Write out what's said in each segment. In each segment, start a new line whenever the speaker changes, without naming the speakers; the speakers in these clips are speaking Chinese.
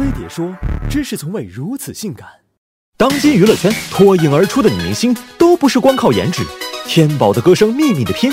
飞碟说，真是从未如此性感。当今娱乐圈脱颖而出的女明星，都不是光靠颜值，天宝的歌声秘密的拼，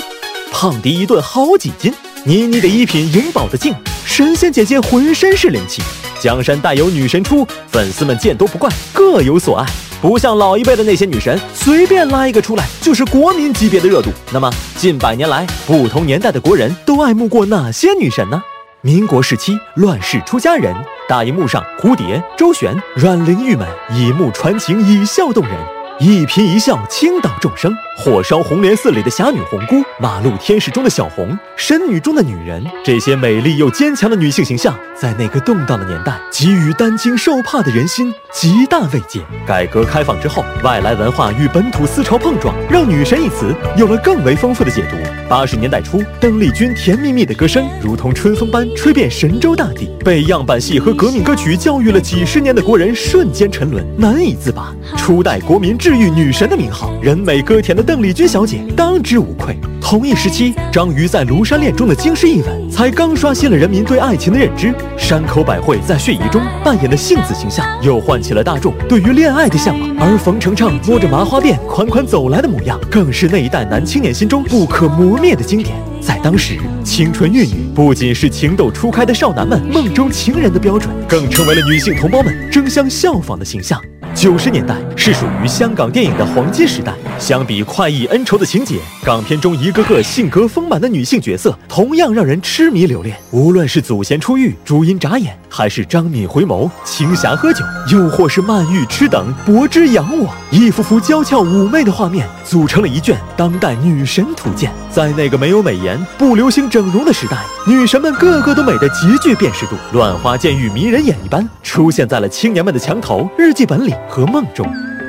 胖迪一顿好几斤，倪妮的衣品颖宝的静，神仙姐姐浑身是灵气，江山代有女神出，粉丝们见多不怪，各有所爱。不像老一辈的那些女神，随便拉一个出来就是国民级别的热度。那么近百年来，不同年代的国人都爱慕过哪些女神呢？民国时期，乱世出佳人。大荧幕上，蝴蝶、周旋、阮玲玉们以目传情，以笑动人，一颦一笑倾倒众生。火烧红莲寺里的侠女红姑，马路天使中的小红，神女中的女人，这些美丽又坚强的女性形象，在那个动荡的年代，给予担惊受怕的人心极大慰藉。改革开放之后，外来文化与本土思潮碰撞，让“女神”一词有了更为丰富的解读。八十年代初，邓丽君甜蜜蜜的歌声如同春风般吹遍神州大地，被样板戏和革命歌曲教育了几十年的国人瞬间沉沦，难以自拔。初代国民治愈女神的名号，人美歌甜的。邓丽君小姐当之无愧。同一时期，张瑜在《庐山恋》中的惊世一吻，才刚刷新了人民对爱情的认知。山口百惠在《血疑》中扮演的杏子形象，又唤起了大众对于恋爱的向往。而冯程程摸着麻花辫款款走来的模样，更是那一代男青年心中不可磨灭的经典。在当时，青春玉女不仅是情窦初开的少男们梦中情人的标准，更成为了女性同胞们争相效仿的形象。九十年代是属于香港电影的黄金时代。相比快意恩仇的情节，港片中一个个性格丰满的女性角色同样让人痴迷留恋。无论是祖贤出狱、朱茵眨眼，还是张敏回眸、青霞喝酒，又或是曼玉痴等、柏芝仰我，一幅幅娇俏妩媚的画面，组成了一卷当代女神图鉴。在那个没有美颜、不流行整容的时代，女神们个个都美得极具辨识度，乱花渐欲迷人眼一般，出现在了青年们的墙头、日记本里。和梦中，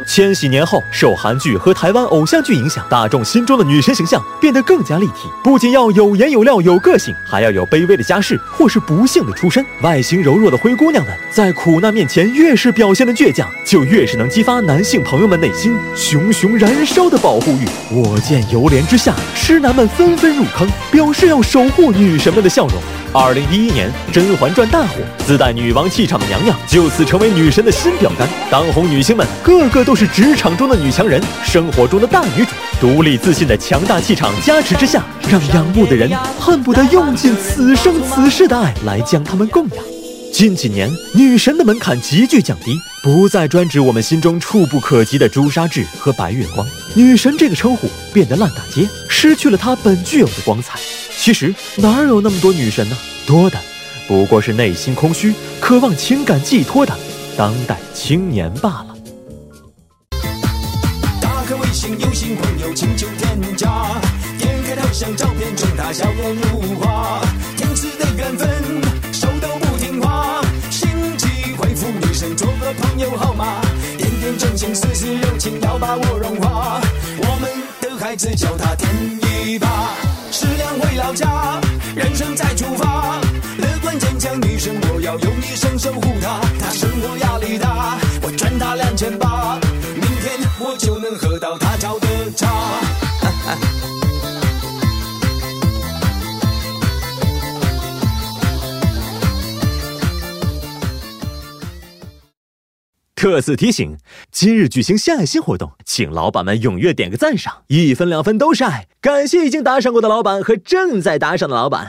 千禧年后，受韩剧和台湾偶像剧影响，大众心中的女神形象变得更加立体。不仅要有颜有料有个性，还要有卑微的家世或是不幸的出身。外形柔弱的灰姑娘们，在苦难面前越是表现的倔强，就越是能激发男性朋友们内心熊熊燃烧的保护欲。我见犹怜之下，痴男们纷纷入坑，表示要守护女神们的笑容。二零一一年，《甄嬛传》大火，自带女王气场的娘娘就此成为女神的新标杆。当红女星们个个都是职场中的女强人，生活中的大女主，独立自信的强大气场加持之下，让仰慕的人恨不得用尽此生此世的爱来将她们供养。近几年，女神的门槛急剧降低，不再专指我们心中触不可及的朱砂痣和白月光，女神这个称呼变得烂大街，失去了它本具有的光彩。其实哪有那么多女神呢？多的不过是内心空虚、渴望情感寄托的当代青年罢了。
打开微信，有新朋友请求添加，点开头像照片中他笑颜如花，心，丝丝柔情要把我融化，我们的孩子叫他天一把。适量回老家，人生再出发。乐观坚强女生，我要用一生守护她。她生活压力大，我赚她两千八，明天我就能喝到她找的茶。
特此提醒，今日举行献爱心活动，请老板们踊跃点个赞赏，一分两分都是爱。感谢已经打赏过的老板和正在打赏的老板。